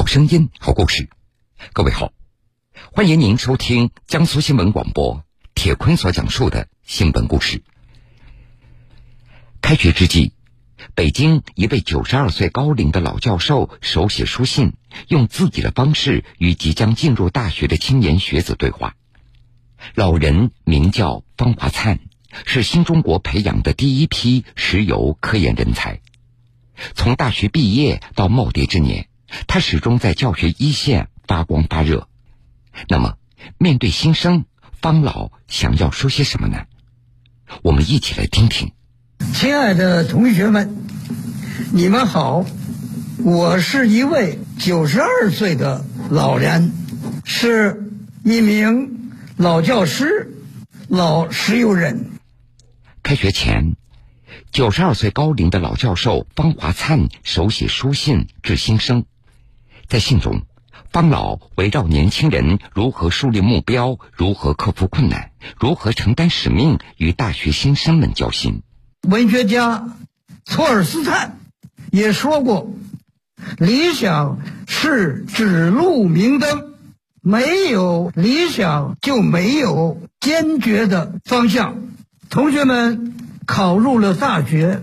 好声音，好故事。各位好，欢迎您收听江苏新闻广播铁坤所讲述的新闻故事。开学之际，北京一位九十二岁高龄的老教授手写书信，用自己的方式与即将进入大学的青年学子对话。老人名叫方华灿，是新中国培养的第一批石油科研人才。从大学毕业到耄耋之年，他始终在教学一线发光发热。那么，面对新生，方老想要说些什么呢？我们一起来听听。亲爱的同学们，你们好，我是一位九十二岁的老人，是一名老教师、老石油人。开学前。九十二岁高龄的老教授方华灿手写书信致新生，在信中，方老围绕年轻人如何树立目标、如何克服困难、如何承担使命，与大学新生们交心。文学家托尔斯泰也说过：“理想是指路明灯，没有理想就没有坚决的方向。”同学们。考入了大学，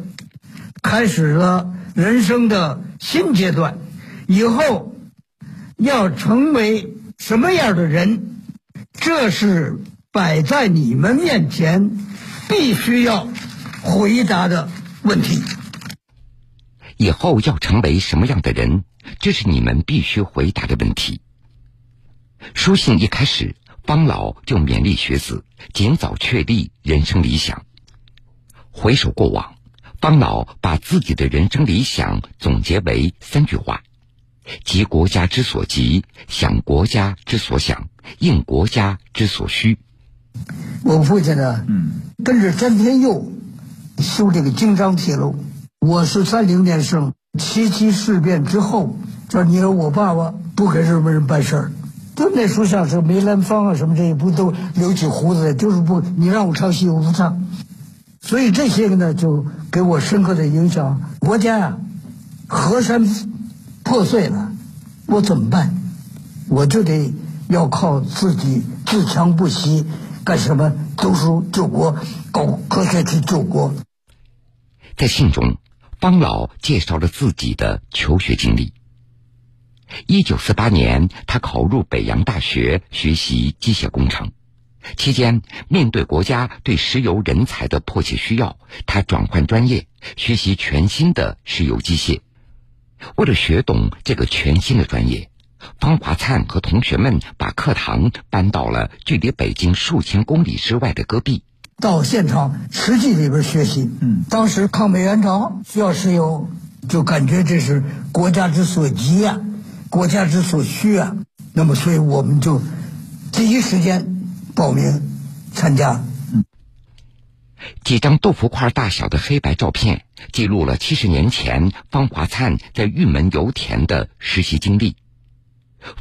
开始了人生的新阶段。以后要成为什么样的人，这是摆在你们面前必须要回答的问题。以后要成为什么样的人，这是你们必须回答的问题。书信一开始，方老就勉励学子尽早确立人生理想。回首过往，方老把自己的人生理想总结为三句话：急国家之所急，想国家之所想，应国家之所需。我父亲呢，嗯，跟着詹天佑修这个京张铁路。我是三零年生，七七事变之后，这你说我爸爸不给日本人办事儿，就那时候像是梅兰芳啊什么这些，不都留起胡子来，就是不你让我唱戏我不唱。所以这些个呢，就给我深刻的影响。国家呀，河山破碎了，我怎么办？我就得要靠自己自强不息，干什么？读书救国，搞科学去救国。在信中，方老介绍了自己的求学经历。一九四八年，他考入北洋大学学习机械工程。期间，面对国家对石油人才的迫切需要，他转换专业，学习全新的石油机械。为了学懂这个全新的专业，方华灿和同学们把课堂搬到了距离北京数千公里之外的戈壁，到现场实际里边学习。嗯，当时抗美援朝需要石油，就感觉这是国家之所急啊，国家之所需啊。那么，所以我们就第一时间。报名参加。几张豆腐块大小的黑白照片，记录了七十年前方华灿在玉门油田的实习经历。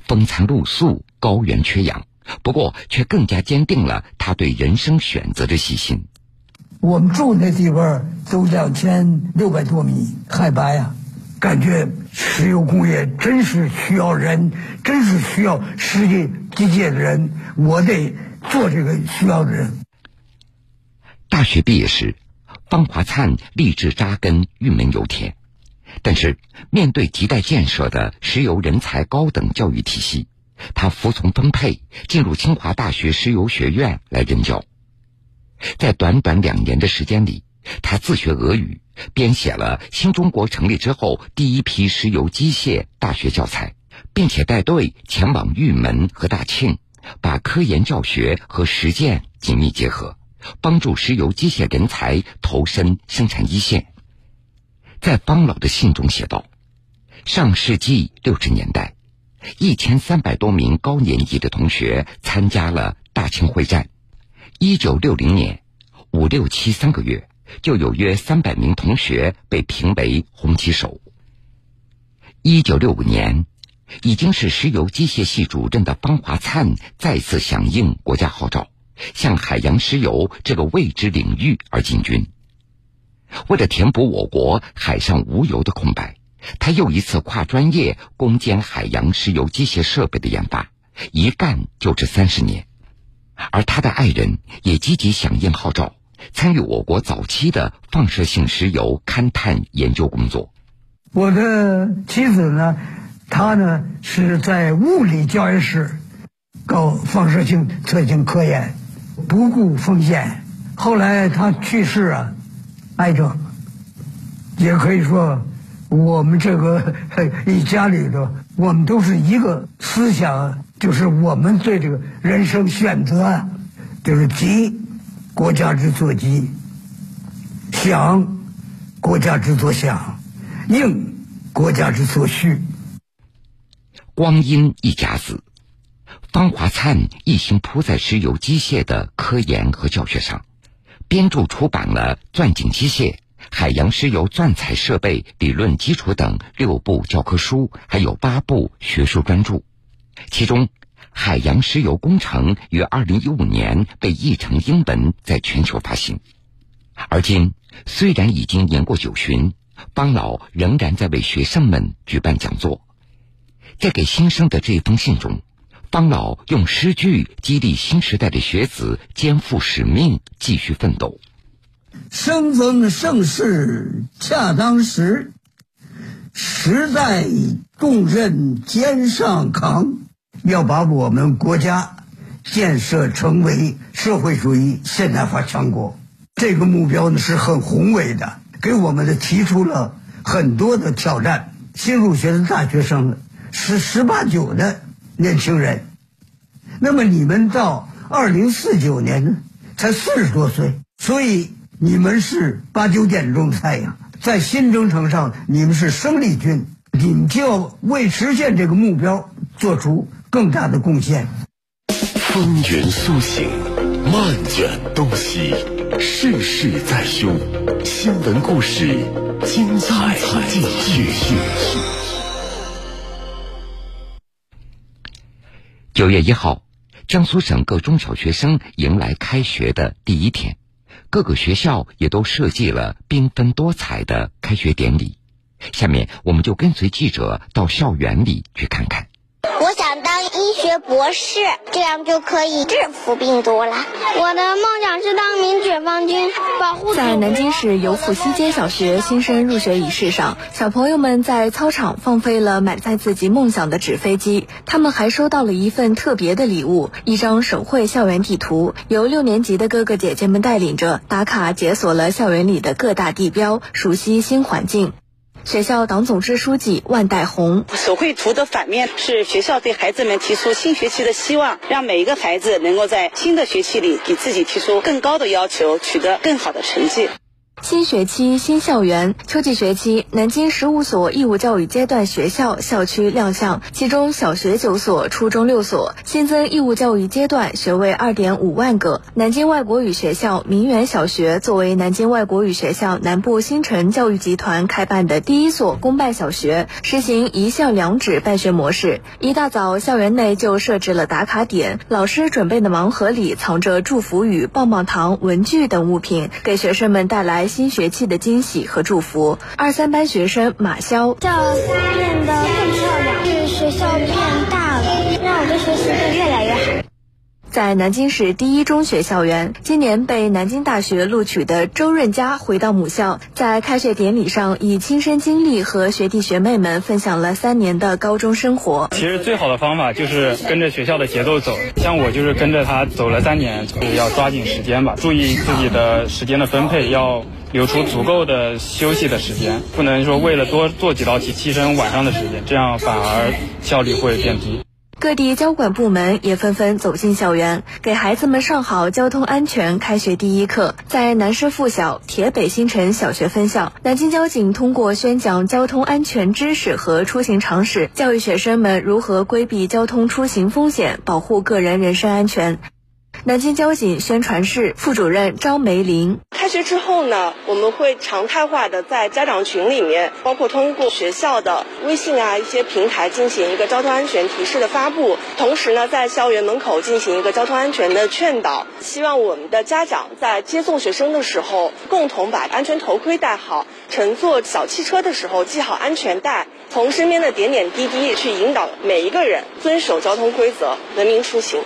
风餐露宿，高原缺氧，不过却更加坚定了他对人生选择的信心。我们住那地方都两千六百多米海拔呀，感觉石油工业真是需要人，真是需要实际机械的人，我得。做这个需要的人。大学毕业时，方华灿立志扎根玉门油田，但是面对亟待建设的石油人才高等教育体系，他服从分配，进入清华大学石油学院来任教。在短短两年的时间里，他自学俄语，编写了新中国成立之后第一批石油机械大学教材，并且带队前往玉门和大庆。把科研教学和实践紧密结合，帮助石油机械人才投身生产一线。在方老的信中写道：“上世纪六十年代，一千三百多名高年级的同学参加了大庆会战。一九六零年，五六七三个月，就有约三百名同学被评为红旗手。一九六五年。”已经是石油机械系主任的方华灿再次响应国家号召，向海洋石油这个未知领域而进军。为了填补我国海上无油的空白，他又一次跨专业攻坚海洋石油机械设备的研发，一干就是三十年。而他的爱人也积极响应号召，参与我国早期的放射性石油勘探研究工作。我的妻子呢，她呢是在物理教研室搞放射性测定科研，不顾风险。后来他去世啊，癌症。也可以说，我们这个 一家里头，我们都是一个思想，就是我们对这个人生选择啊，就是急，国家之所急；想，国家之所想；应，国家之所需。光阴一甲子，方华灿一心扑在石油机械的科研和教学上，编著出版了《钻井机械》。海洋石油钻采设备理论基础等六部教科书，还有八部学术专著，其中《海洋石油工程》于二零一五年被译成英文，在全球发行。而今虽然已经年过九旬，方老仍然在为学生们举办讲座。在给新生的这封信中，方老用诗句激励新时代的学子肩负使命，继续奋斗。生逢盛世恰当时，时代重任肩上扛，要把我们国家建设成为社会主义现代化强国。这个目标呢是很宏伟的，给我们的提出了很多的挑战。新入学的大学生是十八九的年轻人，那么你们到二零四九年呢，才四十多岁，所以。你们是八九点钟的太阳，在新征程上，你们是生力军，你们就要为实现这个目标做出更大的贡献。风云苏醒，漫卷东西，世事在胸，新闻故事精彩继续。九月一号，江苏省各中小学生迎来开学的第一天。各个学校也都设计了缤纷多彩的开学典礼。下面，我们就跟随记者到校园里去看看。学博士，这样就可以制服病毒了。我的梦想是当名解放军，保护。在南京市游府西街小学新生入学仪式上，小朋友们在操场放飞了满载自己梦想的纸飞机。他们还收到了一份特别的礼物——一张手绘校园地图，由六年级的哥哥姐姐们带领着打卡解锁了校园里的各大地标，熟悉新环境。学校党总支书记万代红，手绘图的反面是学校对孩子们提出新学期的希望，让每一个孩子能够在新的学期里给自己提出更高的要求，取得更好的成绩。新学期新校园，秋季学期，南京十五所义务教育阶段学校校区亮相，其中小学九所，初中六所，新增义务教育阶段学位二点五万个。南京外国语学校明园小学作为南京外国语学校南部新城教育集团开办的第一所公办小学，实行一校两址办学模式。一大早，校园内就设置了打卡点，老师准备的盲盒里藏着祝福语、棒棒糖、文具等物品，给学生们带来。新学期的惊喜和祝福。二三班学生马潇，教室变得更漂亮，是学校变大了，让我的学习会越来越好。在南京市第一中学校园，今年被南京大学录取的周润佳回到母校，在开学典礼上以亲身经历和学弟学妹们分享了三年的高中生活。其实最好的方法就是跟着学校的节奏走，像我就是跟着他走了三年，就是要抓紧时间吧，注意自己的时间的分配，要留出足够的休息的时间，不能说为了多做几道题牺牲晚上的时间，这样反而效率会变低。各地交管部门也纷纷走进校园，给孩子们上好交通安全开学第一课。在南师附小铁北新城小学分校，南京交警通过宣讲交通安全知识和出行常识，教育学生们如何规避交通出行风险，保护个人人身安全。南京交警宣传室副主任张梅林：开学之后呢，我们会常态化的在家长群里面，包括通过学校的微信啊一些平台进行一个交通安全提示的发布，同时呢，在校园门口进行一个交通安全的劝导。希望我们的家长在接送学生的时候，共同把安全头盔戴好；乘坐小汽车的时候系好安全带。从身边的点点滴滴去引导每一个人遵守交通规则，文明出行。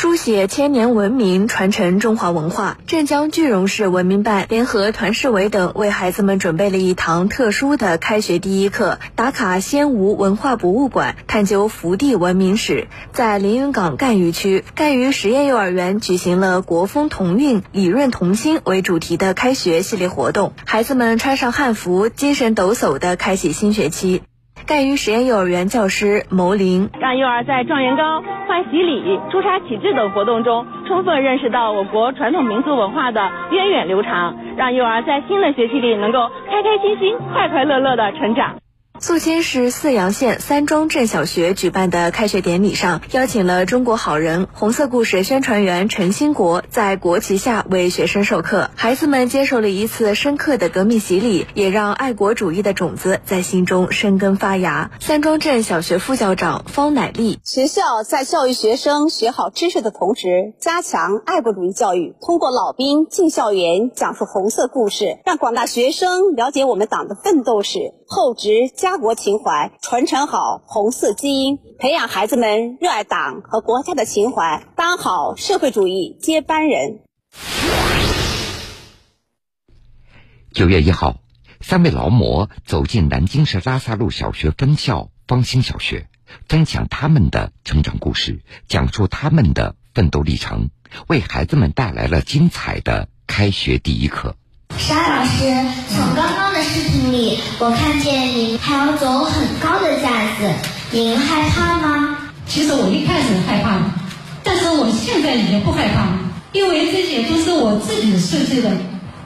书写千年文明，传承中华文化。镇江句容市文明办联合团市委等为孩子们准备了一堂特殊的开学第一课，打卡仙吴文化博物馆，探究福地文明史。在连云港赣榆区赣榆实验幼儿园举行了“国风同韵，理润同心”为主题的开学系列活动，孩子们穿上汉服，精神抖擞地开启新学期。赣榆实验幼儿园教师牟玲，让幼儿在状元糕、换洗礼、出差启智等活动中，充分认识到我国传统民族文化的源远流长，让幼儿在新的学期里能够开开心心、快快乐乐的成长。宿迁市泗阳县三庄镇小学举办的开学典礼上，邀请了中国好人红色故事宣传员陈兴国在国旗下为学生授课。孩子们接受了一次深刻的革命洗礼，也让爱国主义的种子在心中生根发芽。三庄镇小学副校长方乃丽：学校在教育学生学好知识的同时，加强爱国主义教育，通过老兵进校园讲述红色故事，让广大学生了解我们党的奋斗史，厚植家。国情怀，传承好红色基因，培养孩子们热爱党和国家的情怀，当好社会主义接班人。九月一号，三位劳模走进南京市拉萨路小学分校方兴小学，分享他们的成长故事，讲述他们的奋斗历程，为孩子们带来了精彩的开学第一课。沙老师，从刚刚的视频里，我看见您还要走很高的架子，您害怕吗？其实我一开始害怕，但是我现在已经不害怕了，因为这些都是我自己设计的，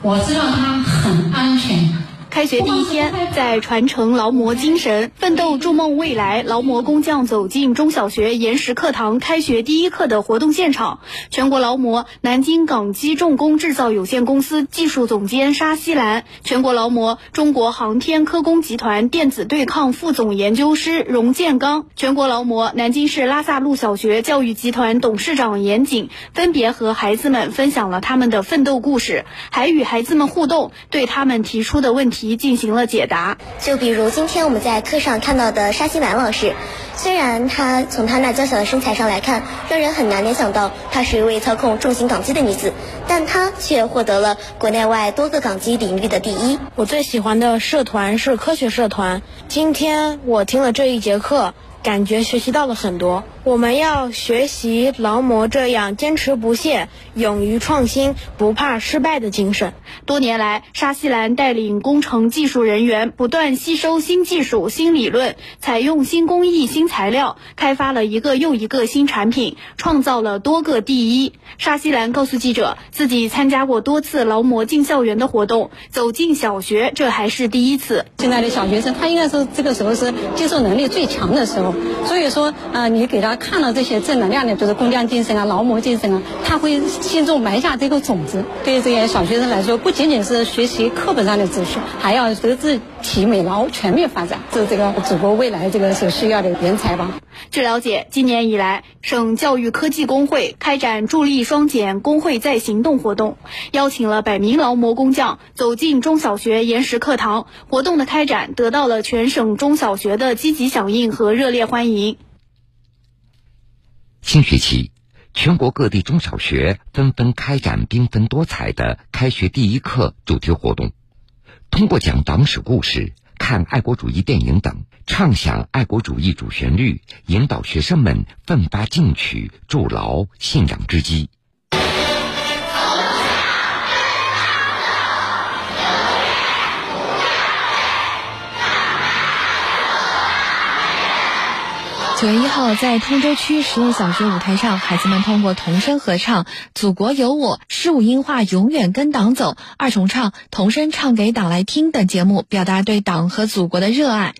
我知道它很安全。开学第一天，在传承劳模精神、奋斗筑梦未来，劳模工匠走进中小学延时课堂开学第一课的活动现场。全国劳模南京港机重工制造有限公司技术总监沙西兰，全国劳模中国航天科工集团电子对抗副总研究师荣建刚，全国劳模南京市拉萨路小学教育集团董事长严景，分别和孩子们分享了他们的奋斗故事，还与孩子们互动，对他们提出的问题。进行了解答，就比如今天我们在课上看到的沙希兰老师，虽然她从她那娇小的身材上来看，让人很难联想到她是一位操控重型港机的女子，但她却获得了国内外多个港机领域的第一。我最喜欢的社团是科学社团，今天我听了这一节课，感觉学习到了很多。我们要学习劳模这样坚持不懈、勇于创新、不怕失败的精神。多年来，沙希兰带领工程技术人员不断吸收新技术、新理论，采用新工艺、新材料，开发了一个又一个新产品，创造了多个第一。沙希兰告诉记者，自己参加过多次劳模进校园的活动，走进小学这还是第一次。现在的小学生，他应该是这个时候是接受能力最强的时候，所以说啊，你给他。看到这些正能量的，就是工匠精神啊、劳模精神啊，他会心中埋下这个种子。对于这些小学生来说，不仅仅是学习课本上的知识，还要德智体美劳全面发展，是这个祖国未来这个所需要的人才吧。据了解，今年以来，省教育科技工会开展助力双减工会在行动活动，邀请了百名劳模工匠走进中小学延时课堂。活动的开展得到了全省中小学的积极响应和热烈欢迎。新学期，全国各地中小学纷纷开展缤纷多彩的开学第一课主题活动，通过讲党史故事、看爱国主义电影等，唱响爱国主义主旋律，引导学生们奋发进取，筑牢信仰之基。九月一号，在通州区实验小学舞台上，孩子们通过童声合唱《祖国有我》、十五音画《永远跟党走》、二重唱、童声唱给党来听等节目，表达对党和祖国的热爱。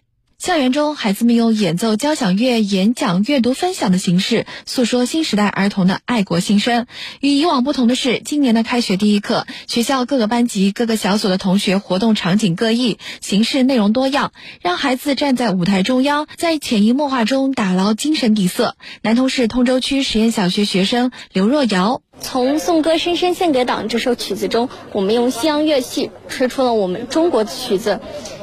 校园中，孩子们用演奏交响乐、演讲、阅读、分享的形式，诉说新时代儿童的爱国心声。与以往不同的是，今年的开学第一课，学校各个班级、各个小组的同学活动场景各异，形式内容多样，让孩子站在舞台中央，在潜移默化中打牢精神底色。南通市通州区实验小学学生刘若瑶。从《颂歌深深献给党》这首曲子中，我们用西洋乐器吹出了我们中国的曲子，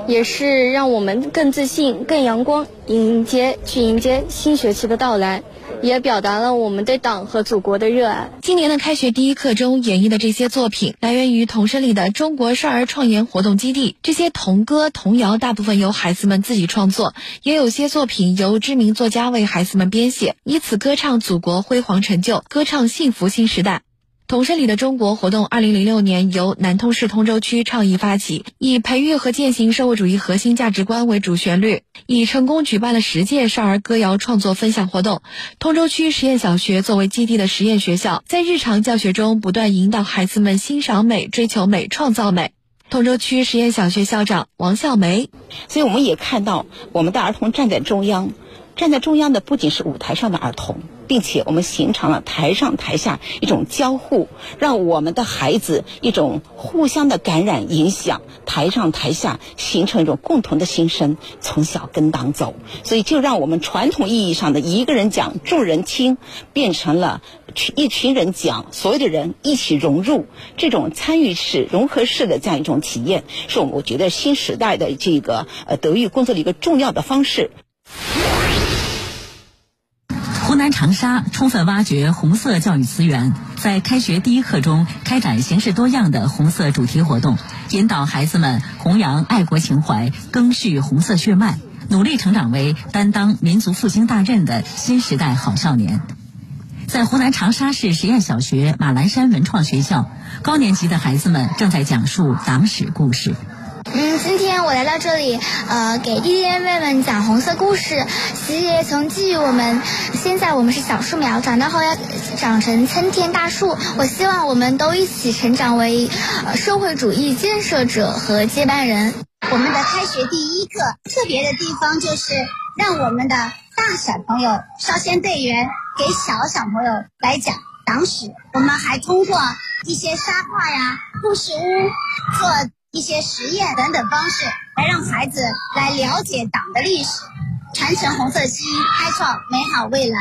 也是让我们更自信、更阳光，迎接去迎接新学期的到来，也表达了我们对党和祖国的热爱。今年的开学第一课中演绎的这些作品，来源于童声里的中国少儿创研活动基地。这些童歌、童谣大部分由孩子们自己创作，也有些作品由知名作家为孩子们编写，以此歌唱祖国辉煌成就，歌唱幸福新时代。童声里的中国活动，二零零六年由南通市通州区倡议发起，以培育和践行社会主义核心价值观为主旋律，已成功举办了十届少儿歌谣创作分享活动。通州区实验小学作为基地的实验学校，在日常教学中不断引导孩子们欣赏美、追求美、创造美。通州区实验小学校长王笑梅，所以我们也看到我们的儿童站在中央。站在中央的不仅是舞台上的儿童，并且我们形成了台上台下一种交互，让我们的孩子一种互相的感染影响，台上台下形成一种共同的心声，从小跟党走。所以就让我们传统意义上的一个人讲众人听，变成了一群人讲，所有的人一起融入，这种参与式、融合式的这样一种体验，是我们我觉得新时代的这个呃德育工作的一个重要的方式。湖南长沙充分挖掘红色教育资源，在开学第一课中开展形式多样的红色主题活动，引导孩子们弘扬爱国情怀，赓续红色血脉，努力成长为担当民族复兴大任的新时代好少年。在湖南长沙市实验小学马栏山文创学校，高年级的孩子们正在讲述党史故事。嗯，今天我来到这里，呃，给弟弟妹妹们讲红色故事。爷爷曾寄予我们，现在我们是小树苗，长大后要长成参天大树。我希望我们都一起成长为社会主义建设者和接班人。我们的开学第一课特别的地方就是让我们的大小朋友、少先队员给小小朋友来讲党史。我们还通过一些沙画呀、故事屋做。一些实验等等方式，来让孩子来了解党的历史，传承红色基因，开创美好未来。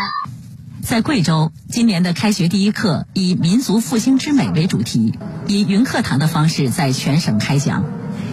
在贵州，今年的开学第一课以“民族复兴之美”为主题，以云课堂的方式在全省开讲，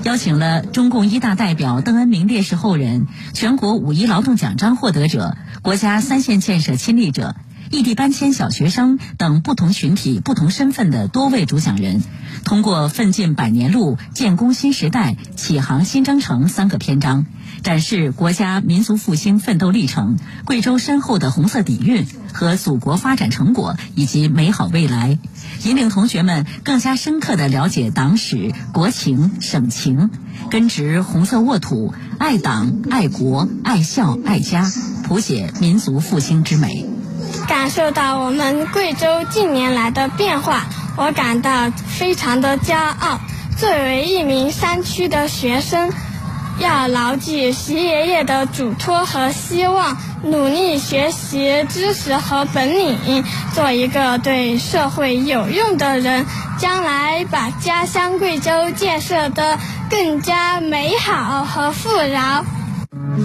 邀请了中共一大代表邓恩铭烈士后人、全国五一劳动奖章获得者、国家三线建设亲历者。异地搬迁小学生等不同群体、不同身份的多位主讲人，通过“奋进百年路、建功新时代、启航新征程”三个篇章，展示国家民族复兴奋斗历程、贵州深厚的红色底蕴和祖国发展成果以及美好未来，引领同学们更加深刻地了解党史、国情、省情，根植红色沃土，爱党、爱国、爱校、爱家，谱写民族复兴之美。感受到我们贵州近年来的变化，我感到非常的骄傲。作为一名山区的学生，要牢记习爷爷的嘱托和希望，努力学习知识和本领，做一个对社会有用的人，将来把家乡贵州建设得更加美好和富饶。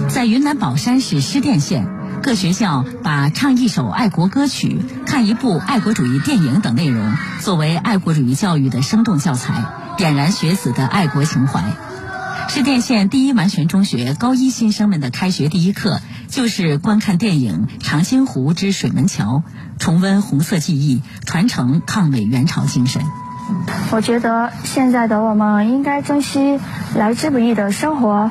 在云南保山市施甸县。各学校把唱一首爱国歌曲、看一部爱国主义电影等内容作为爱国主义教育的生动教材，点燃学子的爱国情怀。施甸县第一完全中学高一新生们的开学第一课就是观看电影《长津湖之水门桥》，重温红色记忆，传承抗美援朝精神。我觉得现在的我们应该珍惜来之不易的生活。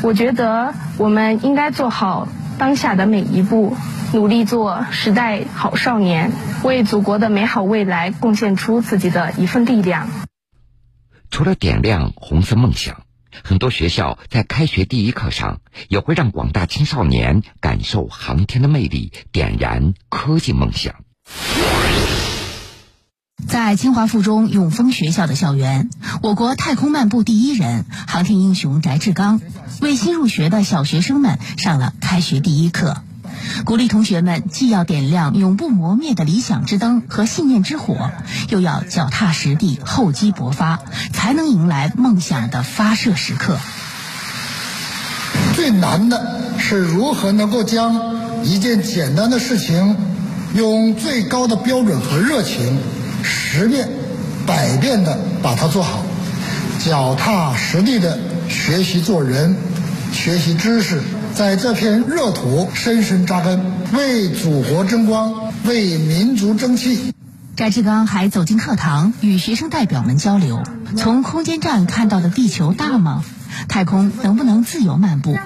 我觉得我们应该做好。当下的每一步，努力做时代好少年，为祖国的美好未来贡献出自己的一份力量。除了点亮红色梦想，很多学校在开学第一课上也会让广大青少年感受航天的魅力，点燃科技梦想。在清华附中永丰学校的校园，我国太空漫步第一人、航天英雄翟志刚为新入学的小学生们上了开学第一课，鼓励同学们既要点亮永不磨灭的理想之灯和信念之火，又要脚踏实地、厚积薄发，才能迎来梦想的发射时刻。最难的是如何能够将一件简单的事情，用最高的标准和热情。十遍、百遍的把它做好，脚踏实地的学习做人，学习知识，在这片热土深深扎根，为祖国争光，为民族争气。翟志刚还走进课堂，与学生代表们交流：从空间站看到的地球大吗？太空能不能自由漫步？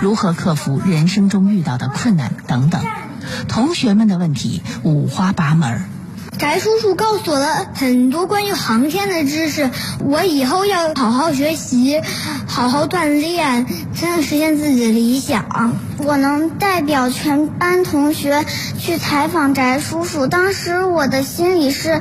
如何克服人生中遇到的困难？等等。同学们的问题五花八门。翟叔叔告诉我了很多关于航天的知识，我以后要好好学习，好好锻炼，才能实现自己的理想。我能代表全班同学去采访翟叔叔，当时我的心里是。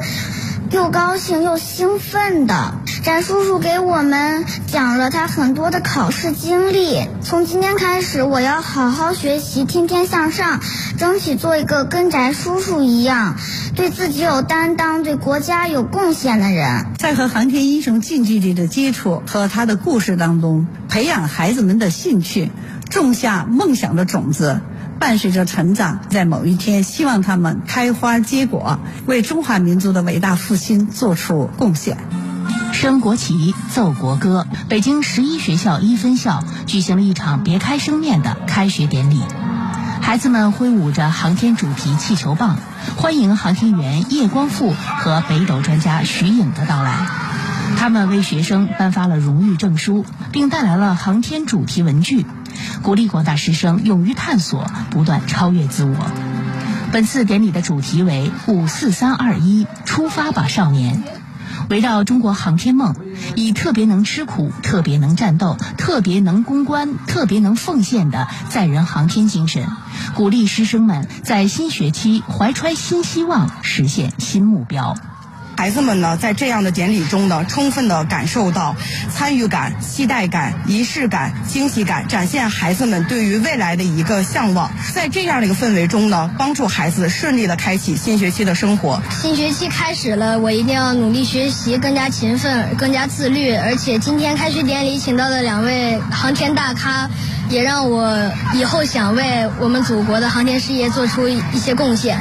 又高兴又兴奋的，翟叔叔给我们讲了他很多的考试经历。从今天开始，我要好好学习，天天向上，争取做一个跟翟叔叔一样，对自己有担当、对国家有贡献的人。在和航天英雄近距离的接触和他的故事当中，培养孩子们的兴趣，种下梦想的种子。伴随着成长，在某一天，希望他们开花结果，为中华民族的伟大复兴做出贡献。升国旗，奏国歌，北京十一学校一分校举行了一场别开生面的开学典礼。孩子们挥舞着航天主题气球棒，欢迎航天员叶光富和北斗专家徐颖的到来。他们为学生颁发了荣誉证书，并带来了航天主题文具。鼓励广大师生勇于探索，不断超越自我。本次典礼的主题为“五四三二一，出发吧，少年”，围绕中国航天梦，以特别能吃苦、特别能战斗、特别能攻关、特别能奉献的载人航天精神，鼓励师生们在新学期怀揣新希望，实现新目标。孩子们呢，在这样的典礼中呢，充分的感受到参与感、期待感、仪式感、惊喜感，展现孩子们对于未来的一个向往。在这样的一个氛围中呢，帮助孩子顺利的开启新学期的生活。新学期开始了，我一定要努力学习，更加勤奋，更加自律。而且今天开学典礼请到的两位航天大咖，也让我以后想为我们祖国的航天事业做出一些贡献。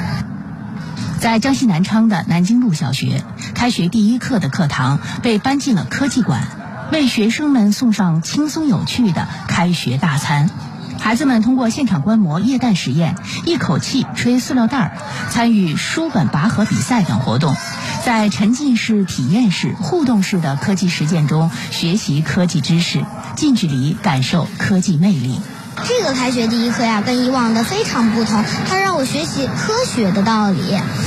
在江西南昌的南京路小学，开学第一课的课堂被搬进了科技馆，为学生们送上轻松有趣的开学大餐。孩子们通过现场观摩液氮实验、一口气吹塑料袋儿、参与书本拔河比赛等活动，在沉浸式、体验式、互动式的科技实践中学习科技知识，近距离感受科技魅力。这个开学第一课呀，跟以往的非常不同，它让我学习科学的道理，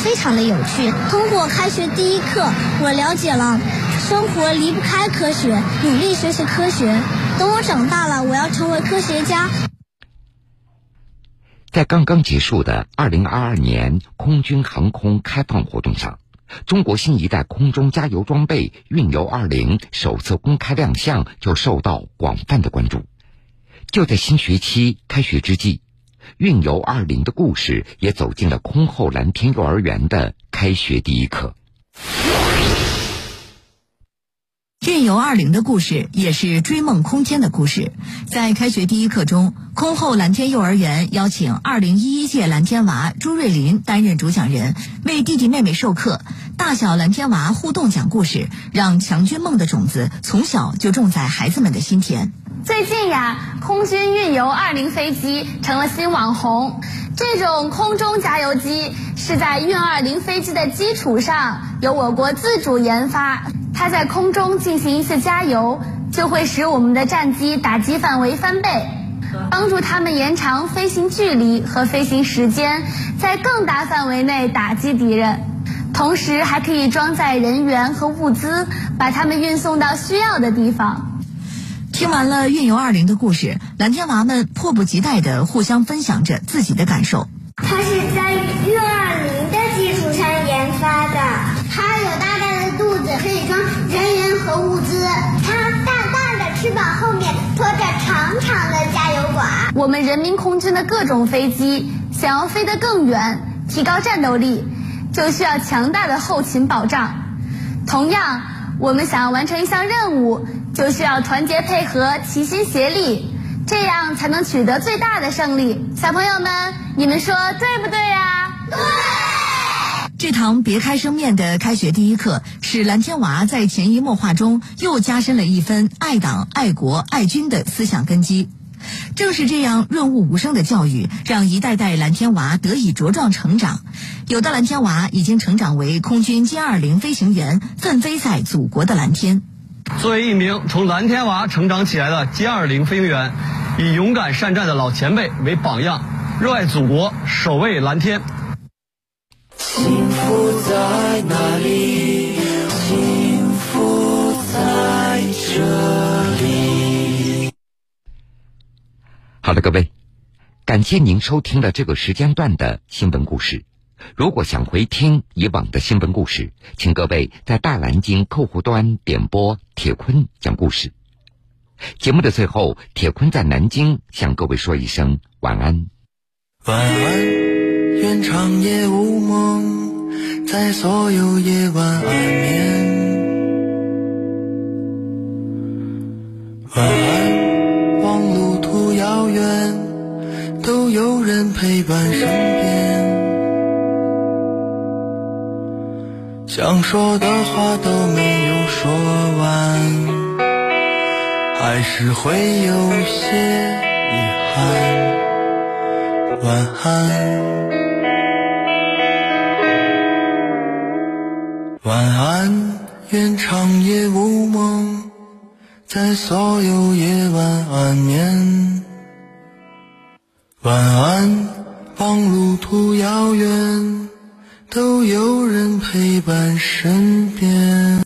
非常的有趣。通过开学第一课，我了解了生活离不开科学，努力学习科学。等我长大了，我要成为科学家。在刚刚结束的二零二二年空军航空开放活动上，中国新一代空中加油装备运油二零首次公开亮相，就受到广泛的关注。就在新学期开学之际，运油二零的故事也走进了空后蓝天幼儿园的开学第一课。运油二零的故事也是追梦空间的故事。在开学第一课中，空后蓝天幼儿园邀请二零一一届蓝天娃朱瑞林担任主讲人，为弟弟妹妹授课，大小蓝天娃互动讲故事，让强军梦的种子从小就种在孩子们的心田。最近呀，空军运油二零飞机成了新网红。这种空中加油机是在运二零飞机的基础上，由我国自主研发。它在空中进行一次加油，就会使我们的战机打击范围翻倍，帮助他们延长飞行距离和飞行时间，在更大范围内打击敌人。同时，还可以装载人员和物资，把他们运送到需要的地方。听完了运油二零的故事蓝天娃们迫不及待地互相分享着自己的感受。它是在运二零的基础上研发的它有大大的肚子可以装人员和物资它大大的翅膀后面拖着长长的加油管。我们人民空军的各种飞机想要飞得更远提高战斗力就需要强大的后勤保障。同样我们想要完成一项任务就需要团结配合、齐心协力，这样才能取得最大的胜利。小朋友们，你们说对不对呀？对。这堂别开生面的开学第一课，使蓝天娃在潜移默化中又加深了一分爱党、爱国、爱军的思想根基。正是这样润物无声的教育，让一代代蓝天娃得以茁壮成长。有的蓝天娃已经成长为空军歼二零飞行员，奋飞在祖国的蓝天。作为一名从蓝天娃成长起来的歼二零飞行员，以勇敢善战的老前辈为榜样，热爱祖国，守卫蓝天。幸福在哪里？幸福在这里。好的，各位，感谢您收听了这个时间段的新闻故事。如果想回听以往的新闻故事，请各位在大蓝鲸客户端点播铁坤讲故事。节目的最后，铁坤在南京向各位说一声晚安。晚安。愿长夜无梦，在所有夜晚安眠。晚安，望路途遥远，都有人陪伴身边。想说的话都没有说完，还是会有些遗憾。晚安。晚安，愿长夜无梦，在所有夜晚安眠。晚安，望路途遥远，都有人陪伴身边。